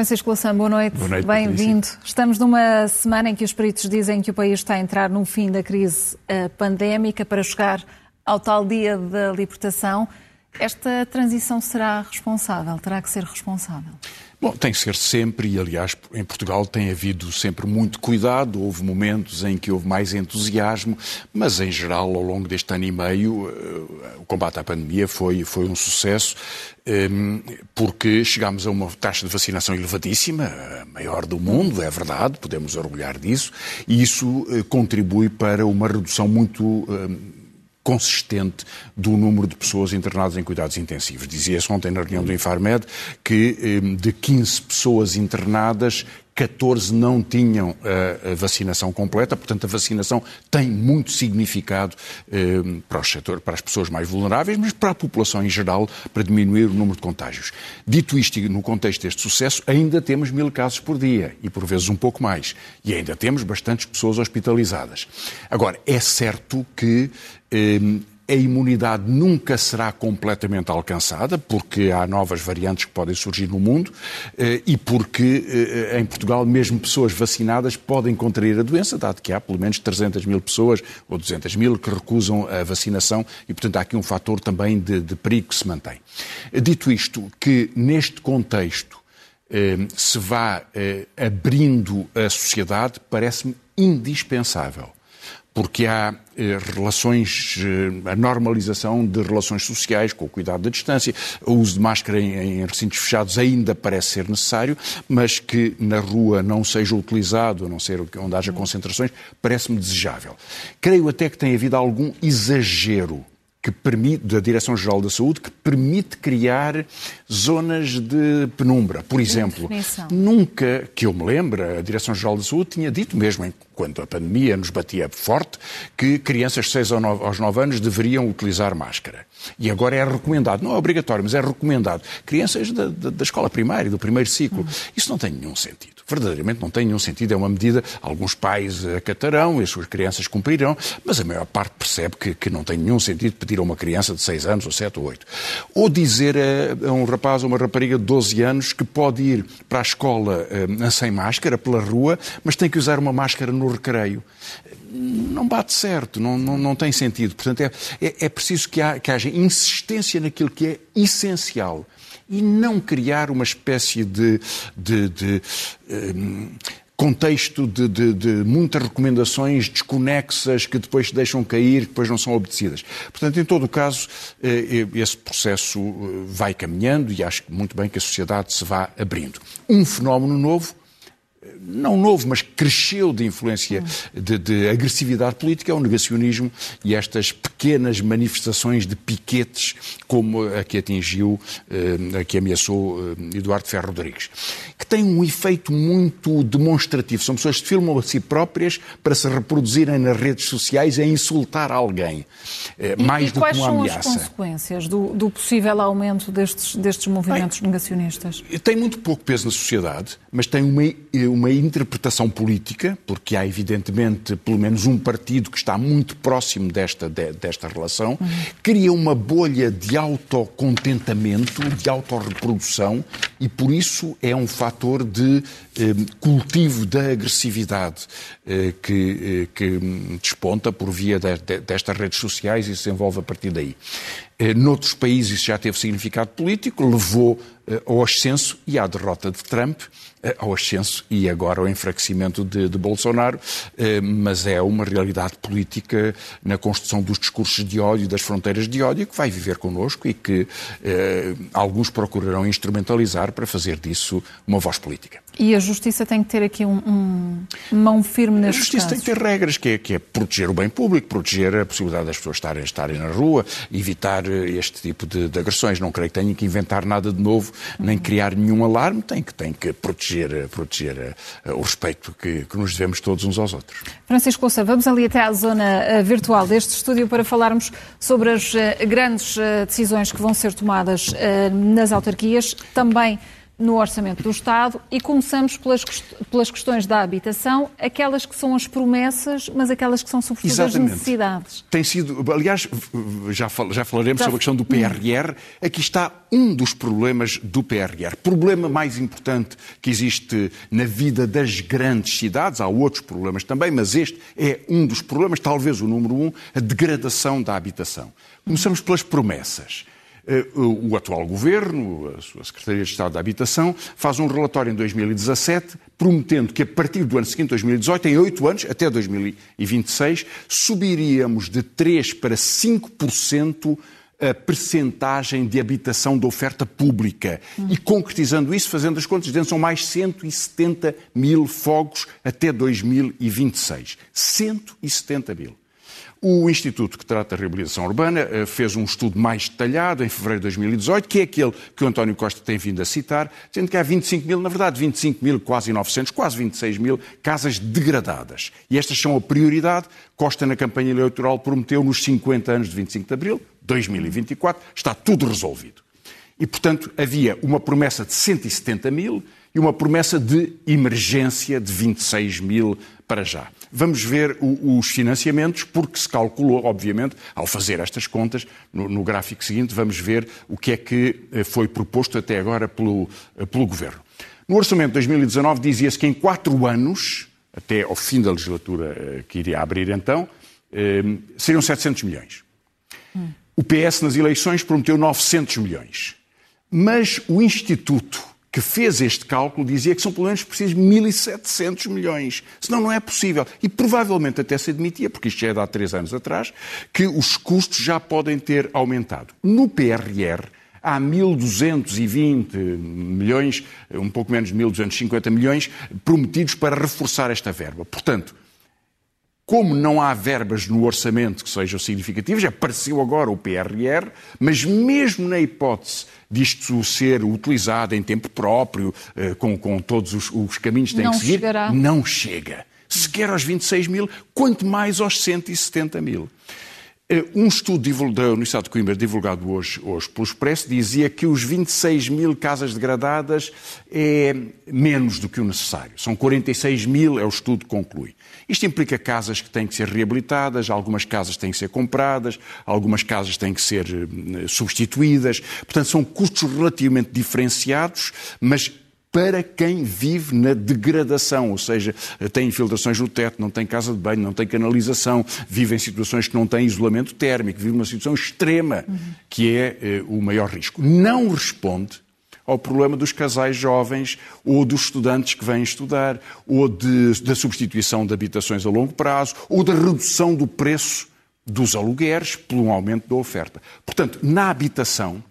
Francisco Louçã, boa noite. Boa noite Bem-vindo. Estamos numa semana em que os peritos dizem que o país está a entrar num fim da crise uh, pandémica para chegar ao tal dia da libertação. Esta transição será responsável? Terá que ser responsável? Bom, tem que ser sempre, e aliás, em Portugal tem havido sempre muito cuidado. Houve momentos em que houve mais entusiasmo, mas em geral, ao longo deste ano e meio, eh, o combate à pandemia foi, foi um sucesso, ehm, porque chegámos a uma taxa de vacinação elevadíssima, a maior do mundo, é verdade, podemos orgulhar disso, e isso eh, contribui para uma redução muito ehm, consistente do número de pessoas internadas em cuidados intensivos. Dizia-se ontem na reunião do Infarmed que eh, de 15 pessoas internadas, 14 não tinham a, vacinação completa, portanto a vacinação tem muito significado eh, para, o setor, para as pessoas mais vulneráveis, mas para a população em geral, para diminuir o número de contágios. Dito isto, no contexto deste sucesso, ainda temos mil casos por dia e por vezes um pouco mais. E ainda temos bastantes pessoas hospitalizadas. Agora, é certo que eh, a imunidade nunca será completamente alcançada, porque há novas variantes que podem surgir no mundo eh, e porque eh, em Portugal mesmo pessoas vacinadas podem contrair a doença, dado que há pelo menos 300 mil pessoas ou 200 mil que recusam a vacinação e, portanto, há aqui um fator também de, de perigo que se mantém. Dito isto, que neste contexto eh, se vá abrindo a sociedade, parece-me indispensável porque há eh, relações, eh, a normalização de relações sociais com o cuidado da distância, o uso de máscara em, em, recintos fechados ainda parece ser necessário, mas que na rua não seja utilizado, a não ser onde haja concentrações, parece-me desejável. Creio até que tem havido algum exagero que permite, da Direção-Geral da Saúde, que permite criar zonas de penumbra. Por exemplo, nunca, que eu me lembre, a Direção-Geral da Saúde tinha dito mesmo, enquanto a pandemia nos batia forte, que crianças de 6 aos 9 anos deveriam utilizar máscara. E agora é recomendado, não é obrigatório, mas é recomendado. Crianças da, da, da escola primária, do primeiro ciclo. Uhum. Isso não tem nenhum sentido verdadeiramente não tem nenhum sentido. É uma medida, alguns pais acatarão e as suas crianças cumprirão, mas a maior parte percebe que, que não tem nenhum sentido pedir a uma criança de 6 anos, ou 7 ou 8. Ou dizer a, a um rapaz ou uma rapariga de 12 anos que pode ir para a escola uh, sem máscara, pela rua, mas tem que usar uma máscara no recreio não bate certo, não, não, não tem sentido. Portanto, é, é, é preciso que, há, que haja insistência naquilo que é essencial e não criar uma espécie de, de, de um, contexto de, de, de, muitas recomendações desconexas que depois se deixam cair, que depois não são obedecidas. Portanto, em todo o caso, eh, esse processo eh, vai caminhando e acho muito bem que a sociedade se vá abrindo. Um fenómeno novo não novo, mas cresceu de influência de, de, agressividade política, é o negacionismo e estas pequenas manifestações de piquetes, como a que atingiu, eh, a que ameaçou eh, Eduardo Ferro Rodrigues, que tem um efeito muito demonstrativo. São pessoas que filmam a si próprias para se reproduzirem nas redes sociais a insultar alguém, eh, mais e, do que uma ameaça. Quais são as consequências do, do possível aumento destes, destes movimentos Bem, negacionistas? Tem muito pouco peso na sociedade, mas tem uma uma interpretação política, porque há evidentemente pelo menos um partido que está muito próximo desta, de, desta relação, uhum. cria uma bolha de autocontentamento, de autorreprodução, e por isso é um fator de eh, cultivo da agressividade eh, que, eh, que desponta por via de, de, destas redes sociais e se envolve a partir daí. Eh, noutros países já teve significado político, levou ao ascenso e à derrota de Trump, eh, ao ascenso e agora ao enfraquecimento de, de, Bolsonaro, mas é uma realidade política na construção dos discursos de ódio, das fronteiras de ódio, que vai viver connosco e que eh, alguns procurarão instrumentalizar para fazer disso uma voz política. E a Justiça tem que ter aqui um, um mão firme nestes A Justiça casos. tem que ter regras, que é, que é, proteger o bem público, proteger a possibilidade das pessoas estarem, estarem na rua, evitar este tipo de, de agressões. Não creio que tenham que inventar nada de novo, nem criar nenhum alarme, tem que, tem que proteger, proteger uh, o respeito que, que, nos devemos todos uns aos outros. Francisco Louça, vamos ali até à zona virtual deste estúdio para falarmos sobre as grandes decisões que vão ser tomadas nas autarquias, também no orçamento do Estado e começamos pelas, pelas questões da habitação, aquelas que são as promessas, mas aquelas que são sobretudo Exatamente. as necessidades. Tem sido, aliás, já, fal, já falaremos já... sobre a questão do PRR. Aqui está um dos problemas do PRR. Problema mais importante que existe na vida das grandes cidades, há outros problemas também, mas este é um dos problemas, talvez o número um, a degradação da habitação. Começamos pelas promessas. Eh, o atual governo, a sua Secretaria de Estado da Habitação, faz um relatório em 2017 prometendo que a partir do ano seguinte, 2018, em oito anos, até 2026, subiríamos de 3% para 5% a percentagem de habitação da oferta pública. Hum. E concretizando isso, fazendo as contas, são mais 170 mil fogos até 2026. 170 mil. O Instituto que trata da reabilitação urbana eh, fez um estudo mais detalhado em fevereiro de 2018, que é aquele que o António Costa tem vindo a citar, dizendo que há 25 mil, na verdade 25 mil, quase 900, quase 26 mil casas degradadas. E estas são a prioridade. Costa, na campanha eleitoral, prometeu nos 50 anos de 25 de abril, 2024, está tudo resolvido. E, portanto, havia uma promessa de 170 mil e uma promessa de emergência de 26 mil para já. Vamos ver o, os financiamentos, porque se calculou, obviamente, ao fazer estas contas, no, no, gráfico seguinte, vamos ver o que é que eh, foi proposto até agora pelo, eh, pelo Governo. No orçamento de 2019 dizia-se que em quatro anos, até ao fim da legislatura eh, que iria abrir então, seriam 700 milhões. Hum. O PS nas eleições prometeu 900 milhões. Mas o Instituto que fez este cálculo dizia que são pelo menos precisos 1.700 milhões. Senão não é possível. E provavelmente até se admitia, porque isto já é de há três anos atrás, que os custos já podem ter aumentado. No PRR, há 1.220 milhões, um pouco menos de 1.250 milhões, prometidos para reforçar esta verba. Portanto, como não há verbas no orçamento que sejam significativas, apareceu agora o PRR, mas mesmo na hipótese disto ser utilizado em tempo próprio, eh, com, com todos os, os caminhos que tem que seguir, chegará. não chega. Sequer aos 26 mil, quanto mais aos 170 mil. Eh, um estudo da Universidade de Coimbra, divulgado hoje, hoje pelo Expresso, dizia que os 26 mil casas degradadas é menos do que o necessário. São 46 mil, é o estudo que conclui. Isto implica casas que têm que ser reabilitadas, algumas casas têm que ser compradas, algumas casas têm que ser eh, substituídas. Portanto, são custos relativamente diferenciados, mas para quem vive na degradação, ou seja, tem infiltrações no teto, não tem casa de banho, não tem canalização, vive em situações que não têm isolamento térmico, vive numa situação extrema, que é eh, o maior risco. Não responde ao problema dos casais jovens ou dos estudantes que vêm estudar, ou de, da substituição de habitações a longo prazo, ou da redução do preço dos alugueres pelo aumento da oferta. Portanto, na habitação,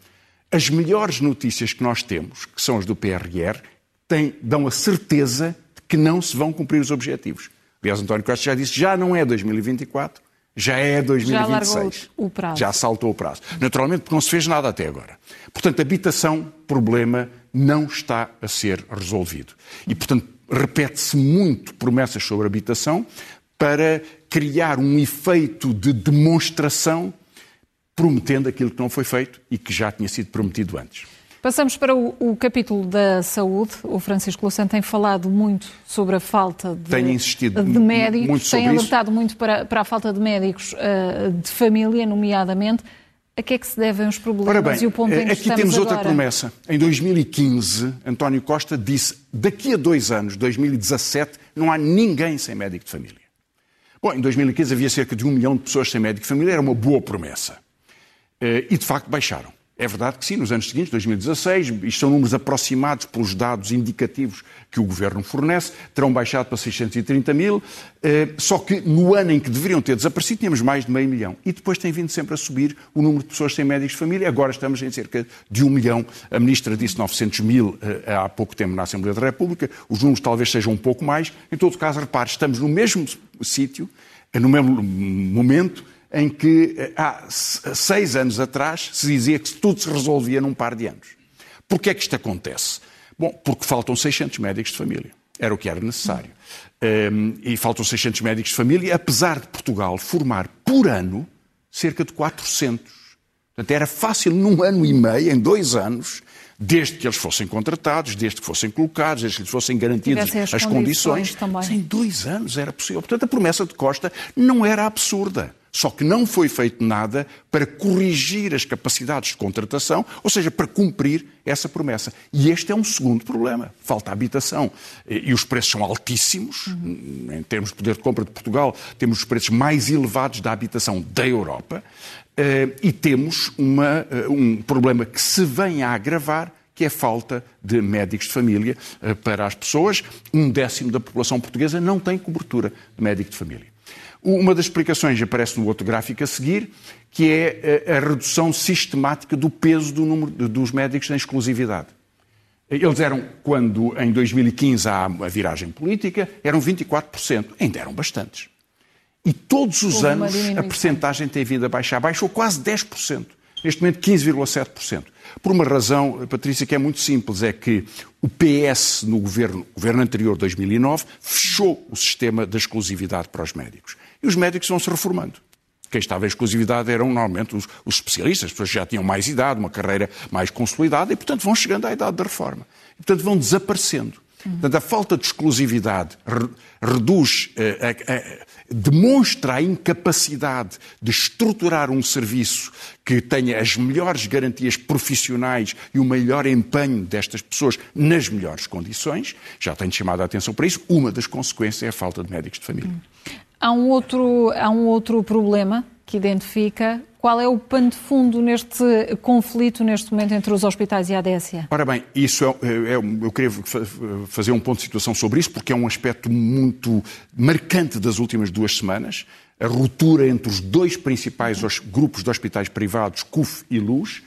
as melhores notícias que nós temos, que são as do PRR, têm, dão a certeza de que não se vão cumprir os objetivos. Aliás, António Costa já disse já não é 2024, já é 2026. Já o prazo. Já saltou o prazo. Naturalmente, porque não se fez nada até agora. Portanto, habitação, problema, não está a ser resolvido. E, portanto, repete-se muito promessas sobre habitação para criar um efeito de demonstração prometendo aquilo que não foi feito e que já tinha sido prometido antes. Passamos para o, o, capítulo da saúde. O Francisco Louçã tem falado muito sobre a falta de, insistido de médicos, muito tem alertado isso. muito para, para, a falta de médicos uh, de família, nomeadamente. A que é que se devem os problemas bem, e o ponto em que aqui temos agora? outra promessa. Em 2015, António Costa disse daqui a dois anos, 2017, não há ninguém sem médico de família. Bom, em 2015 havia cerca de um milhão de pessoas sem médico de família, era uma boa promessa. Eh, e de facto baixaram. É verdade que sim, nos anos seguintes, 2016, isto são números aproximados pelos dados indicativos que o Governo fornece, terão baixado para 630 mil, eh, só que no ano em que deveriam ter desaparecido tínhamos mais de meio milhão. E depois tem vindo sempre a subir o número de pessoas sem médicos de família, agora estamos em cerca de um milhão. A Ministra disse 900 mil eh, há pouco tempo na Assembleia da República, os números talvez sejam um pouco mais. Em todo caso, repare, estamos no mesmo sítio, no mesmo momento, em que eh, há seis anos atrás se dizia que tudo se resolvia num par de anos. Porquê é que isto acontece? Bom, porque faltam 600 médicos de família. Era o que era necessário. Um, ehm, e faltam 600 médicos de família, apesar de Portugal formar por ano cerca de 400. Portanto, era fácil num ano e meio, em dois anos, desde que eles fossem contratados, desde que fossem colocados, desde que lhes fossem garantidas as, as, condições. condições em dois anos era possível. Portanto, a promessa de Costa não era absurda. Só que não foi feito nada para corrigir as capacidades de contratação, ou seja, para cumprir essa promessa. E este é um segundo problema. Falta habitação. E os preços são altíssimos. Uhum. Em termos de poder de compra de Portugal, temos os preços mais elevados da habitação da Europa. Eh, e temos uma, eh, um problema que se vem a agravar, que é a falta de médicos de família eh, para as pessoas. Um décimo da população portuguesa não tem cobertura de médico de família. Uma das explicações aparece no outro gráfico a seguir, que é a redução sistemática do peso do número dos médicos na exclusividade. Eles eram, quando em 2015 há a viragem política, eram 24%, ainda eram bastantes. E todos os Houve anos a percentagem tem vindo a baixar. Baixou quase 10%. Neste momento, 15,7%. Por uma razão, Patrícia, que é muito simples, é que o PS, no governo, governo anterior, 2009, fechou o sistema da exclusividade para os médicos. E os médicos vão se reformando. Quem estava em exclusividade eram normalmente os, os, especialistas, as pessoas que já tinham mais idade, uma carreira mais consolidada e, portanto, vão chegando à idade da reforma. E, portanto, vão desaparecendo. Portanto, a falta de exclusividade reduz, eh, eh, demonstra a incapacidade de estruturar um serviço que tenha as melhores garantias profissionais e o melhor empenho destas pessoas nas melhores condições. Já tenho chamado a atenção para isso. Uma das consequências é a falta de médicos de família. Há um outro, há um outro problema que identifica qual é o pano de fundo neste conflito, neste momento, entre os hospitais e a ADSE? Ora bem, isso é, é, eu queria fazer um ponto de situação sobre isso, porque é um aspecto muito marcante das últimas duas semanas. A ruptura entre os dois principais grupos de hospitais privados, CUF e LUS.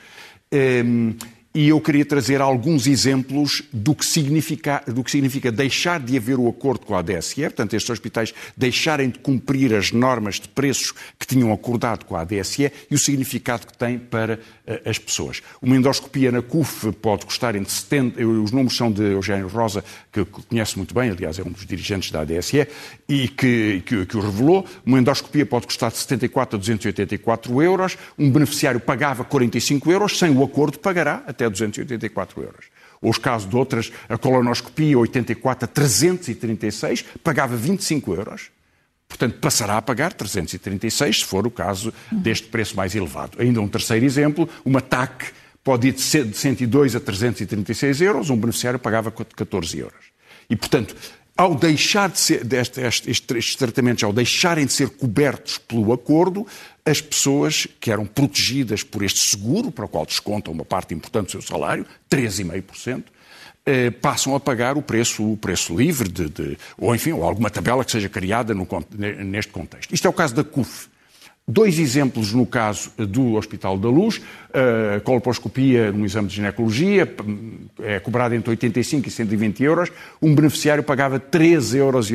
Ehm, e eu queria trazer alguns exemplos do que, significa, do que significa deixar de haver o acordo com a ADSE, portanto, estes hospitais deixarem de cumprir as normas de preços que tinham acordado com a ADSE e o significado que tem para as pessoas. Uma endoscopia na CUF pode custar entre 70, os números são de Eugênio Rosa, que conhece muito bem, aliás, é um dos dirigentes da ADSE, e que, que, que o revelou. Uma endoscopia pode custar de 74 a 284 euros, um beneficiário pagava 45 euros, sem o acordo pagará até 284 euros. Ou os casos de outras, a colonoscopia 84 a 336, pagava 25 euros. Portanto, passará a pagar 336, se for o caso deste preço mais elevado. Ainda um terceiro exemplo, uma TAC pode ir de 102 a 336 euros, um beneficiário pagava 14 euros. E, portanto, ao deixar de ser, deste, estes, estes tratamentos, ao deixarem de ser cobertos pelo acordo, as pessoas que eram protegidas por este seguro, para o qual descontam uma parte importante do seu salário, 3,5%, eh, passam a pagar o preço, o preço livre, de, de, ou enfim, ou alguma tabela que seja criada no, neste contexto. Isto é o caso da CUF. Dois exemplos no caso do Hospital da Luz. A colposcopia no exame de ginecologia é cobrada entre 85 e 120 euros. Um beneficiário pagava 3,89 euros.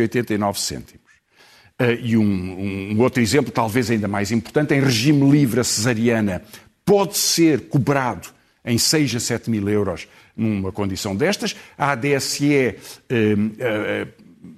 E um, um, outro exemplo, talvez ainda mais importante, em regime livre a cesariana pode ser cobrado em 6 a 7 mil euros numa condição destas. A ADSE eh,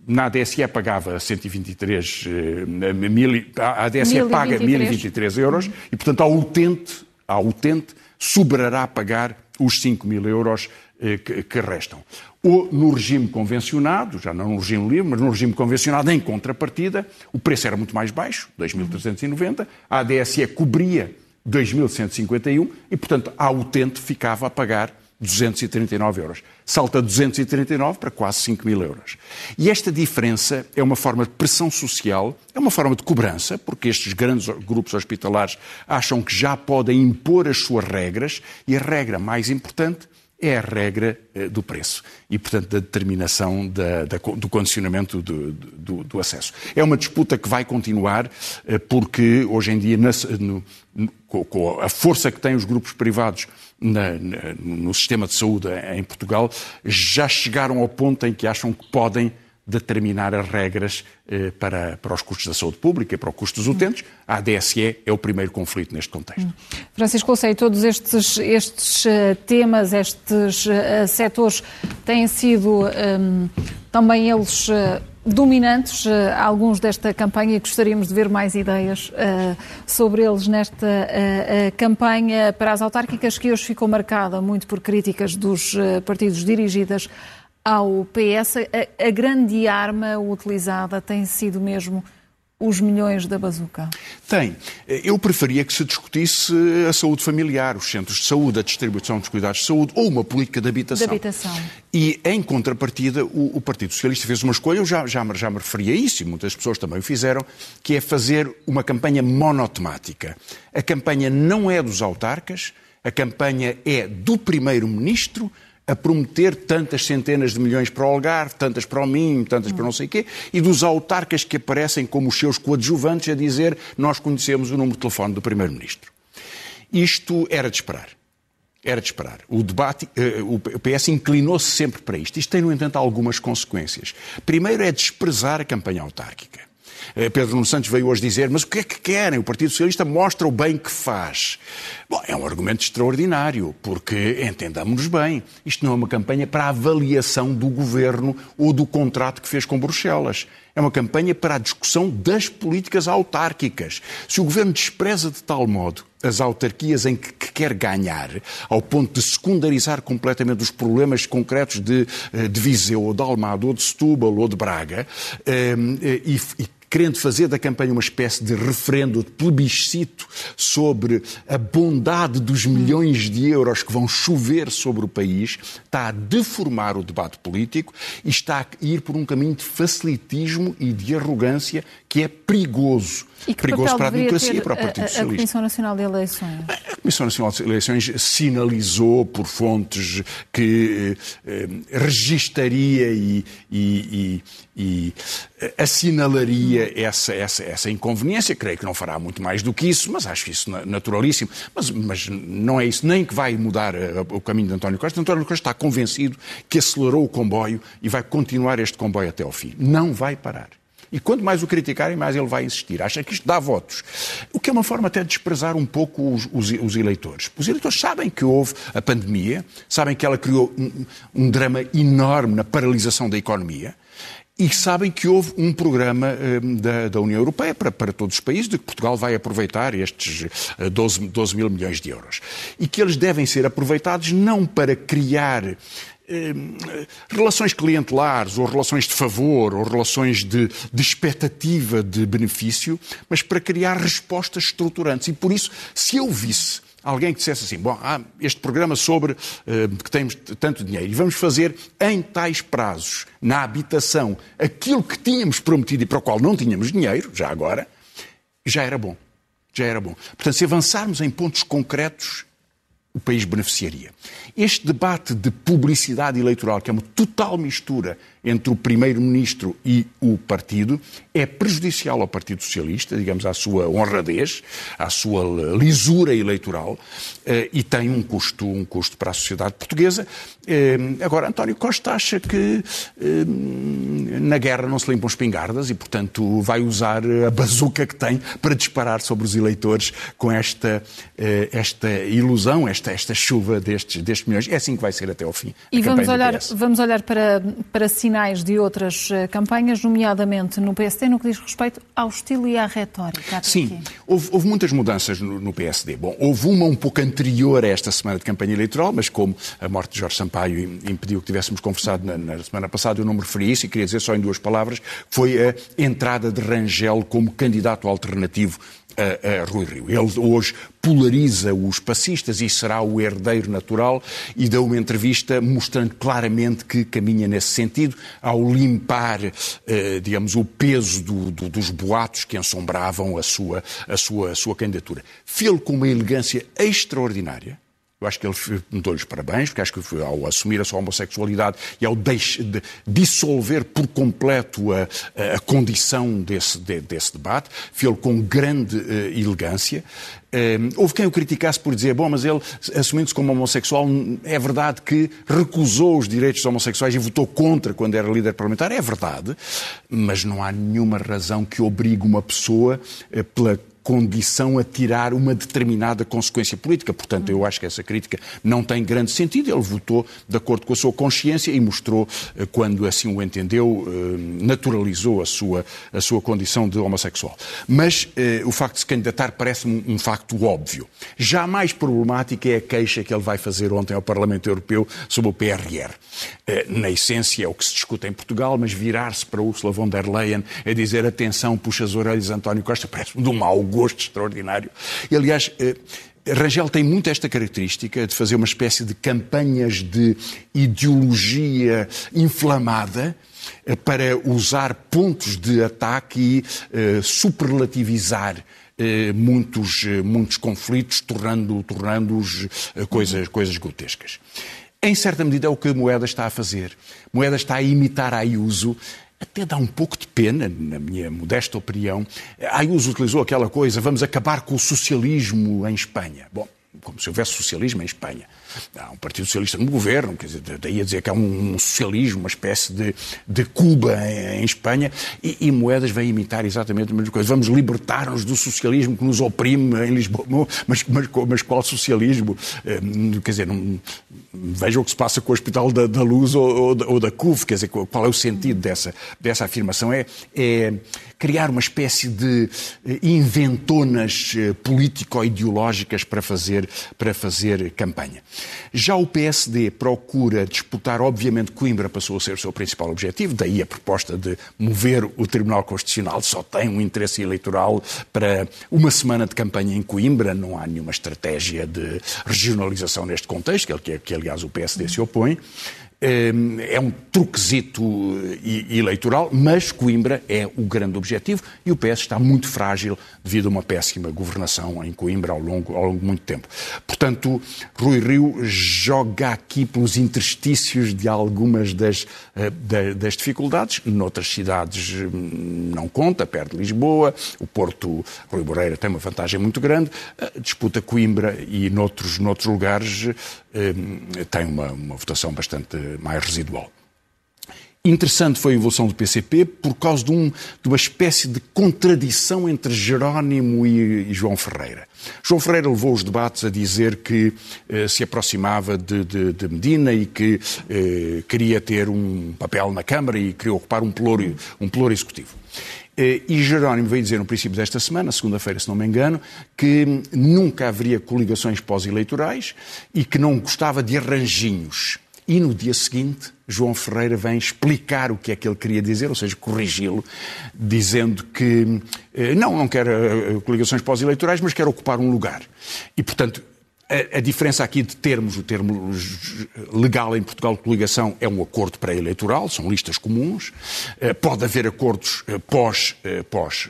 na ADSE pagava 123 eh, mil, a ADSE 1023. paga 1023 euros e, portanto, ao utente, ao utente sobrará pagar os 5 mil euros eh, que, que, restam. Ou no regime convencionado, já não no regime livre, mas no regime convencionado, em contrapartida, o preço era muito mais baixo, 2.390, a ADSE cobria 2.151 e, portanto, a utente ficava a pagar 239 euros. Salta 239 para quase 5 mil euros. E esta diferença é uma forma de pressão social, é uma forma de cobrança, porque estes grandes grupos hospitalares acham que já podem impor as suas regras e a regra mais importante é a regra eh, do preço e, portanto, da determinação da, da, do condicionamento do, do, do, acesso. É uma disputa que vai continuar, eh, porque hoje em dia, na, no, com a força que têm os grupos privados na, na, no sistema de saúde em Portugal, já chegaram ao ponto em que acham que podem determinar as regras eh, para, para os custos da saúde pública e para o custo dos utentes. A ADSE é o primeiro conflito neste contexto. Hum. Francisco sei todos estes, estes uh, temas, estes uh, setores têm sido um, também eles uh, dominantes, uh, alguns desta campanha, e gostaríamos de ver mais ideias uh, sobre eles nesta uh, campanha para as autárquicas, que hoje ficou marcada muito por críticas dos partidos dirigidas ao PS. A, a grande arma utilizada tem sido mesmo os milhões da bazuca? Tem. Eu preferia que se discutisse a saúde familiar, os centros de saúde, a distribuição dos cuidados de saúde ou uma política de habitação. De habitação. E, em contrapartida, o, o, Partido Socialista fez uma escolha, eu já, já, já me referi a isso, e muitas pessoas também o fizeram, que é fazer uma campanha monotemática. A campanha não é dos autarcas, a campanha é do Primeiro-Ministro, a prometer tantas centenas de milhões para o Algarve, tantas para o Minho, tantas para não sei quê, e dos autarcas que aparecem como os seus coadjuvantes a dizer nós conhecemos o número de telefone do Primeiro-Ministro. Isto era de esperar. Era de esperar. O debate, uh, o PS inclinou-se sempre para isto. Isto tem, no entanto, algumas consequências. Primeiro é desprezar a campanha autárquica. Eh, Pedro Nuno Santos veio hoje dizer, mas o que é que querem? O Partido Socialista mostra o bem que faz. Bom, é um argumento extraordinário, porque, entendamos-nos bem, isto não é uma campanha para avaliação do governo ou do contrato que fez com Bruxelas. É uma campanha para a discussão das políticas autárquicas. Se o governo despreza de tal modo as autarquias em que, que, quer ganhar, ao ponto de secundarizar completamente os problemas concretos de, eh, de Viseu, ou de Almada, ou de Setúbal, ou de Braga, eh, e, e querendo fazer da campanha uma espécie de referendo, de plebiscito sobre a bondade dos milhões de euros que vão chover sobre o país, está a deformar o debate político e está a ir por um caminho de facilitismo e de arrogância que é perigoso. E que perigoso para a democracia e para o Partido a, Socialista. A Comissão Nacional de Eleições? A Comissão Nacional de Eleições sinalizou por fontes que eh, registaria e, e, e, e assinalaria essa, essa, essa inconveniência. Creio que não fará muito mais do que isso, mas acho isso naturalíssimo. Mas, mas não é isso nem que vai mudar eh, o caminho de António Costa. António Costa está convencido que acelerou o comboio e vai continuar este comboio até ao fim. Não vai parar. E quanto mais o criticarem, mais ele vai insistir. Acha que isto dá votos. O que é uma forma até de desprezar um pouco os, os, os eleitores. Os eleitores sabem que houve a pandemia, sabem que ela criou um, um drama enorme na paralisação da economia e sabem que houve um programa um, da, da, União Europeia para, para, todos os países, de que Portugal vai aproveitar estes 12, eh, 12 mil milhões de euros. E que eles devem ser aproveitados não para criar eh, relações clientelares, ou relações de favor, ou relações de, de, expectativa de benefício, mas para criar respostas estruturantes. E por isso, se eu visse alguém que dissesse assim: bom, há este programa sobre uh, que temos tanto dinheiro e vamos fazer em tais prazos, na habitação, aquilo que tínhamos prometido e para o qual não tínhamos dinheiro, já agora, já era bom. Já era bom. Portanto, se avançarmos em pontos concretos, o país beneficiaria. Este debate de publicidade eleitoral, que é uma total mistura entre o Primeiro-Ministro e o partido, é prejudicial ao Partido Socialista, digamos, à sua honradez, à sua lisura eleitoral, eh, e tem um custo, um custo para a sociedade portuguesa. Eh, agora, António Costa acha que eh, na guerra não se limpam espingardas e, portanto, vai usar a bazuca que tem para disparar sobre os eleitores com esta, esta ilusão, esta, esta chuva destes, destes milhões. É assim que vai ser até ao fim. E vamos olhar, vamos olhar para, para sinais de outras campanhas, nomeadamente no PSD, no que diz respeito ao estilo e à retórica. Sim, houve, houve, muitas mudanças no, no, PSD. Bom, houve uma um pouco anterior a esta semana de campanha eleitoral, mas como a morte de Jorge Sampaio impediu que tivéssemos conversado na, na semana passada, eu não me referi a isso e queria dizer só em duas palavras, foi a entrada de Rangel como candidato alternativo a, a Rui Rio. Ele hoje polariza os passistas e será o herdeiro natural e deu uma entrevista mostrando claramente que caminha nesse sentido ao limpar, eh, digamos, o peso do, do, dos boatos que ensombravam a sua, a sua, a sua candidatura. Fê-lo com uma elegância extraordinária eu acho que ele dou-lhes parabéns, porque acho que ao assumir a sua homossexualidade e ao deixe, de, dissolver por completo a, a condição desse, de, desse debate, fez-lo com grande uh, elegância. Uh, houve quem o criticasse por dizer, bom, mas ele, assumindo-se como homossexual, é verdade que recusou os direitos dos homossexuais e votou contra quando era líder parlamentar. É verdade, mas não há nenhuma razão que obrigue uma pessoa, uh, pela condição a tirar uma determinada consequência política. Portanto, eu acho que essa crítica não tem grande sentido. Ele votou de acordo com a sua consciência e mostrou, eh, quando assim o entendeu, eh, naturalizou a sua, a sua condição de homossexual. Mas eh, o facto de se candidatar parece-me um, facto óbvio. Já mais problemática é a queixa que ele vai fazer ontem ao Parlamento Europeu sobre o PRR. Na essência é o que se discute em Portugal, mas virar-se para Ursula von der Leyen é dizer atenção, puxa as orelhas António Costa, parece-me de um mau extraordinário. E, aliás, Rangel tem muito esta característica de fazer uma espécie de campanhas de ideologia inflamada eh, para usar pontos de ataque e uh, superlativizar muitos, muitos conflitos, tornando-os tornando coisas, coisas grotescas. Em certa medida é o que a Moeda está a fazer. Moeda está a imitar a Ayuso até dá um pouco de pena, na minha modesta opinião. Ayuso utilizou aquela coisa, vamos acabar com o socialismo em Espanha. Bom, como se houvesse socialismo em Espanha. Há um Partido Socialista no governo, quer dizer, daí a dizer que há um, socialismo, uma espécie de, de Cuba em, em Espanha, e, e, Moedas vem imitar exatamente a mesma coisa. Vamos libertar-nos do socialismo que nos oprime em Lisboa. Mas, mas, mas qual socialismo? Eh, quer dizer, não, veja o que se passa com o Hospital da, da Luz ou, ou, ou, da CUF, quer dizer, qual é o sentido dessa, dessa afirmação? É, é criar uma espécie de eh, inventonas eh, político-ideológicas para fazer, para fazer campanha. Já o PSD procura disputar, obviamente, Coimbra passou a ser o seu principal objetivo, daí a proposta de mover o Tribunal Constitucional, só tem um interesse eleitoral para uma semana de campanha em Coimbra, não há nenhuma estratégia de regionalização neste contexto, que, que aliás o PSD se opõe. Ehm, é um truquezito eh, eleitoral, mas Coimbra é o grande objetivo e o PS está muito frágil devido a uma péssima governação em Coimbra ao longo, ao longo de muito tempo. Portanto, Rui Rio joga aqui pelos interstícios de algumas das, eh, das dificuldades. Noutras cidades hum, não conta, perto de Lisboa. O Porto, Rui Moreira tem uma vantagem muito grande. Eh, disputa Coimbra e noutros, noutros lugares tem uma, uma votação bastante mais residual. Interessante foi a evolução do PCP por causa de, um, de uma espécie de contradição entre Jerónimo e, e, João Ferreira. João Ferreira levou os debates a dizer que eh, se aproximava de, de, de, Medina e que eh, queria ter um papel na Câmara e queria ocupar um pluro, um pluro executivo. Eh, e Jerónimo veio dizer no princípio desta semana, segunda-feira, se não me engano, que nunca haveria coligações pós-eleitorais e que não gostava de arranjinhos. E no dia seguinte, João Ferreira vem explicar o que é que ele queria dizer, ou seja, corrigi-lo, dizendo que eh, não, não quer eh, coligações pós-eleitorais, mas quer ocupar um lugar. E, portanto, a, diferença aqui de termos, o termo legal em Portugal de coligação é um acordo pré-eleitoral, são listas comuns. Eh, pode haver acordos eh, pós, eh, pós,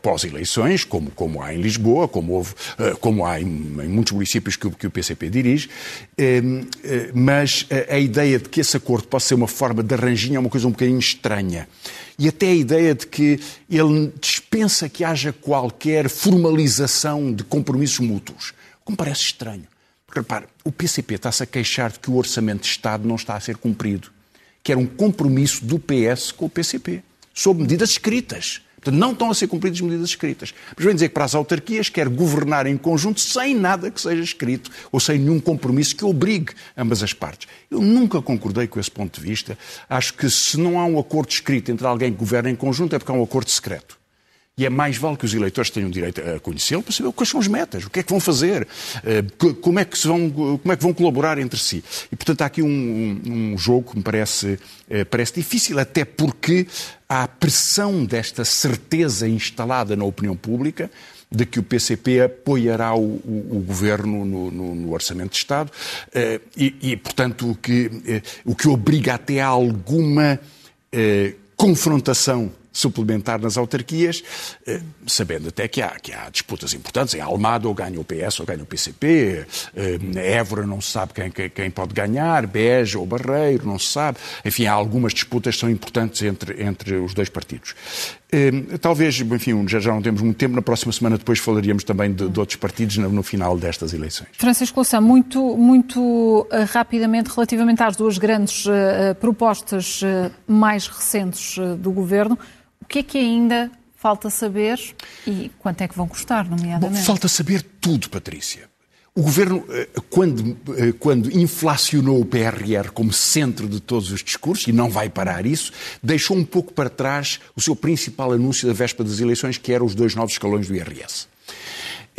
pós eleições, como, como há em Lisboa, como, houve, como há em, em muitos municípios que, que, o PCP dirige. Mas a ideia de que esse acordo possa ser uma forma de arranjinho é uma coisa um bocadinho estranha. E até a ideia de que ele dispensa que haja qualquer formalização de compromissos mútuos como parece estranho. Porque, repare, o PCP está-se a queixar de que o orçamento de Estado não está a ser cumprido, que era um compromisso do PS com o PCP, sob medidas escritas. Portanto, não estão a ser cumpridas medidas escritas. Mas vem dizer que para as autarquias quer governar em conjunto sem nada que seja escrito ou sem nenhum compromisso que obrigue ambas as partes. Eu nunca concordei com esse ponto de vista. Acho que se não há um acordo escrito entre alguém que governa em conjunto é porque há um acordo secreto. E é mais vale que os eleitores tenham direito a conhecê-lo para saber quais são as metas, o que é que vão fazer, eh, como é que, vão, como é que vão colaborar entre si. E, portanto, há aqui um, um jogo que me parece, eh, parece difícil, até porque há a pressão desta certeza instalada na opinião pública de que o PCP apoiará o, o, o governo no, no, no, Orçamento de Estado eh, e, e, portanto, o que, o que obriga até a alguma confrontação suplementar nas autarquias, eh, sabendo até que há, que há disputas importantes. Em Almada ou ganha o PS ou ganha o PCP, eh, Évora não se sabe quem, quem pode ganhar, Beja ou Barreiro não se sabe. Enfim, há algumas disputas que são importantes entre, entre os dois partidos. Eh, talvez, enfim, já, já não temos muito tempo, na próxima semana depois falaríamos também de, de outros partidos no, no, final destas eleições. Francisco Louçã, muito, muito rapidamente, relativamente às duas grandes uh, propostas uh, mais recentes uh, do Governo, o que é que ainda falta saber e quanto é que vão custar, nomeadamente. Bom, falta saber tudo, Patrícia. O governo, eh, quando, eh, quando inflacionou o PRR como centro de todos os discursos, e não vai parar isso, deixou um pouco para trás o seu principal anúncio da véspera das eleições, que eram os dois novos escalões do IRS.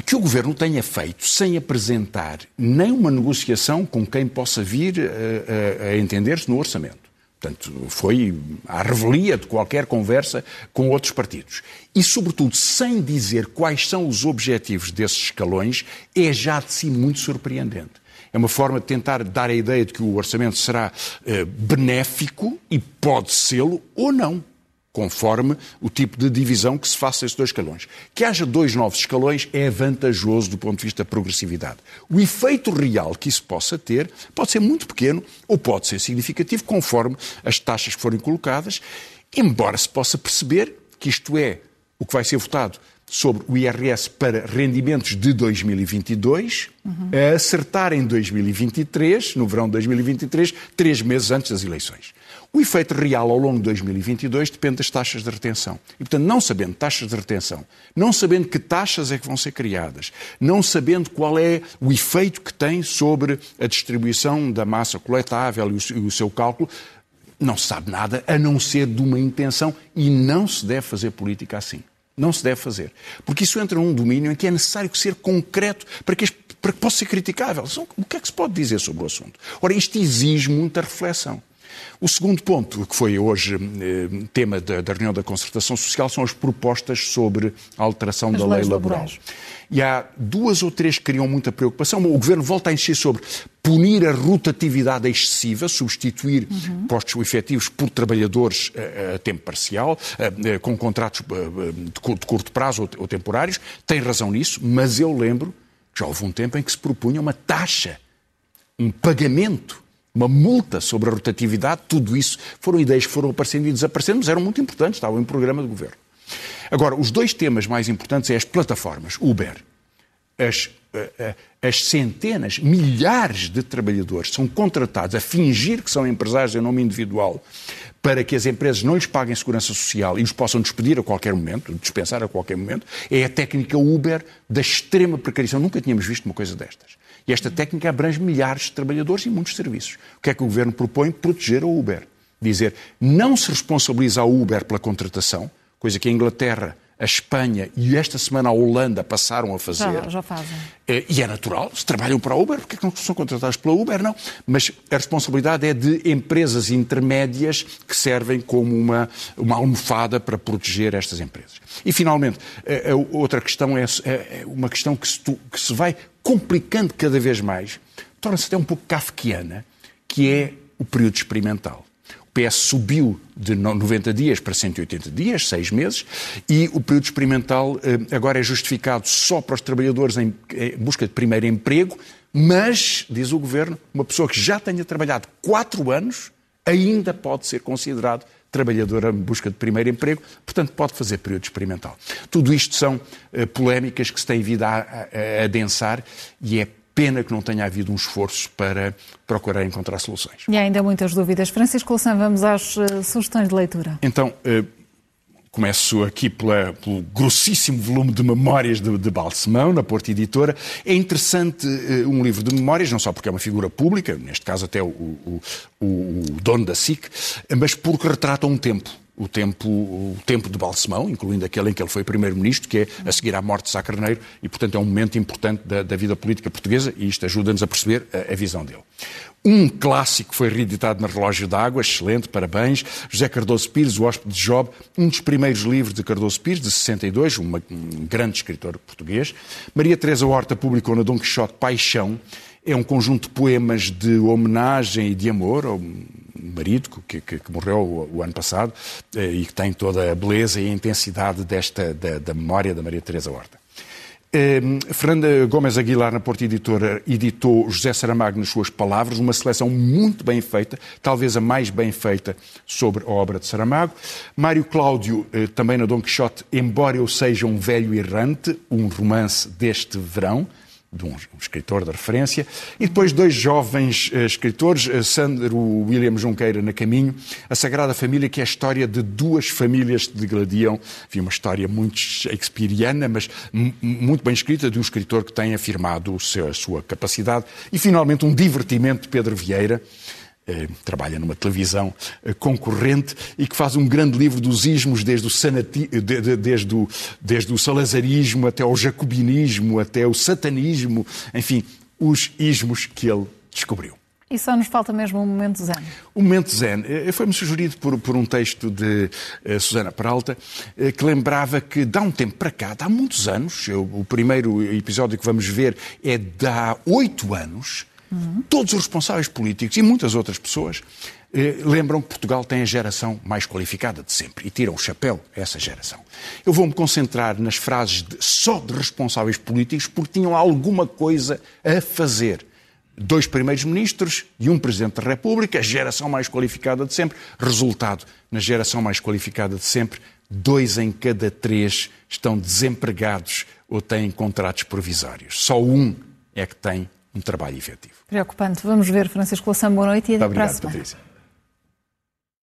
Que o governo tenha feito sem apresentar nem uma negociação com quem possa vir a, eh, a, a entender-se no orçamento Portanto, foi à revelia de qualquer conversa com outros partidos. E, sobretudo, sem dizer quais são os objetivos desses escalões, é já de si muito surpreendente. É uma forma de tentar dar a ideia de que o orçamento será eh, benéfico e pode sê-lo ou não conforme o tipo de divisão que se faça esses dois escalões. Que haja dois novos escalões é vantajoso do ponto de vista da progressividade. O efeito real que isso possa ter pode ser muito pequeno ou pode ser significativo, conforme as taxas que forem colocadas, embora se possa perceber que isto é o que vai ser votado sobre o IRS para rendimentos de 2022, uhum. a acertar em 2023, no verão de 2023, três meses antes das eleições. O efeito real ao longo de 2022 depende das taxas de retenção. E, portanto, não sabendo taxas de retenção, não sabendo que taxas é que vão ser criadas, não sabendo qual é o efeito que tem sobre a distribuição da massa coletável e o seu cálculo, não se sabe nada a não ser de uma intenção e não se deve fazer política assim. Não se deve fazer. Porque isso entra num domínio em que é necessário ser concreto para que, para que possa ser criticável. O que é que se pode dizer sobre o assunto? Ora, isto exige muita reflexão. O segundo ponto, que foi hoje eh, tema da, da, reunião da concertação social, são as propostas sobre a alteração as da lei laboral. Laborais. E há duas ou três que criam muita preocupação. O Governo volta a insistir sobre punir a rotatividade excessiva, substituir uhum. postos efetivos por trabalhadores a, a tempo parcial, a, a, com contratos eh, de curto prazo ou, ou temporários. Tem razão nisso, mas eu lembro que já houve um tempo em que se propunha uma taxa, um pagamento uma multa sobre a rotatividade, tudo isso foram ideias que foram aparecendo e desaparecendo, mas eram muito importantes, estavam em programa de governo. Agora, os dois temas mais importantes é as plataformas, Uber. As, eh, eh, as centenas, milhares de trabalhadores são contratados a fingir que são empresários em nome individual para que as empresas não lhes paguem segurança social e os possam despedir a qualquer momento, dispensar a qualquer momento, é a técnica Uber da extrema precarização. Nunca tínhamos visto uma coisa destas. E esta técnica abrange milhares de trabalhadores e muitos serviços. O que é que o governo propõe? Proteger a Uber. Dizer, não se responsabiliza a Uber pela contratação, coisa que a Inglaterra a Espanha e esta semana a Holanda passaram a fazer. Já, já fazem. Eh, e é natural, se trabalham para a Uber, porque é que não são contratados pela Uber? Não. Mas a responsabilidade é de empresas intermédias que servem como uma, uma almofada para proteger estas empresas. E, finalmente, a, a outra questão é, é, é uma questão que se, que se vai complicando cada vez mais, torna-se até um pouco kafkiana, que é o período experimental. PS subiu de 90 dias para 180 dias, seis meses, e o período experimental eh, agora é justificado só para os trabalhadores em busca de primeiro emprego, mas, diz o Governo, uma pessoa que já tenha trabalhado quatro anos ainda pode ser considerado trabalhador em busca de primeiro emprego, portanto pode fazer período experimental. Tudo isto são uh, polémicas que se têm vindo a, a, a adensar e é Pena que não tenha havido um esforço para procurar encontrar soluções. E há ainda muitas dúvidas. Francisco Louçã, vamos às uh, sugestões de leitura. Então, uh, começo aqui pela, pelo grossíssimo volume de memórias de, de Balsemão, na Porta Editora. É interessante uh, um livro de memórias, não só porque é uma figura pública, neste caso até o, o, o, o dono da SIC, mas porque retrata um tempo o tempo, o tempo de Balsemão, incluindo aquele em que ele foi primeiro-ministro, que é a seguir à morte de Sá Carneiro, e, portanto, é um momento importante da, da vida política portuguesa, e isto ajuda-nos a perceber a, a, visão dele. Um clássico foi reeditado na Relógio d'Água, excelente, parabéns. José Cardoso Pires, o hóspede de Job, um dos primeiros livros de Cardoso Pires, de 62, uma, um grande escritor português. Maria Teresa Horta publicou na Dom Quixote Paixão, é um conjunto de poemas de homenagem e de amor ao marido, que, que, que morreu o, o, ano passado, eh, e que tem toda a beleza e a intensidade desta, da, da memória da Maria Teresa Horta. Eh, Fernanda Gomes Aguilar, na Porta Editora, editou José Saramago nas suas palavras, uma seleção muito bem feita, talvez a mais bem feita sobre a obra de Saramago. Mário Cláudio, eh, também na Dom Quixote, Embora Eu Seja um Velho Errante, um romance deste verão, de um, escritor de referência, e depois dois jovens uh, escritores, uh, Sandro William Junqueira na Caminho, A Sagrada Família, que é a história de duas famílias que degladiam, enfim, uma história muito shakespeariana, mas muito bem escrita, de um escritor que tem afirmado seu, a sua capacidade, e finalmente um divertimento de Pedro Vieira, trabalha numa televisão eh, concorrente e que faz um grande livro dos ismos, desde o, sanati, desde o, desde o salazarismo até o jacobinismo, até o satanismo, enfim, os ismos que ele descobriu. E só nos falta mesmo um momento zen. O momento zen eh, foi-me sugerido por, por, um texto de uh, Susana Peralta, uh, que lembrava que, dá um tempo para cá, há muitos anos, eu, o primeiro episódio que vamos ver é de há oito anos, Todos os responsáveis políticos e muitas outras pessoas eh, lembram que Portugal tem a geração mais qualificada de sempre e tiram o chapéu a essa geração. Eu vou-me concentrar nas frases de, só de responsáveis políticos porque tinham alguma coisa a fazer. Dois primeiros ministros e um presidente da República, a geração mais qualificada de sempre. Resultado, na geração mais qualificada de sempre, dois em cada três estão desempregados ou têm contratos provisórios. Só um é que tem um trabalho efetivo. Preocupante. Vamos ver, Francisco Lação, boa noite e até Obrigado, para a semana. Patrícia.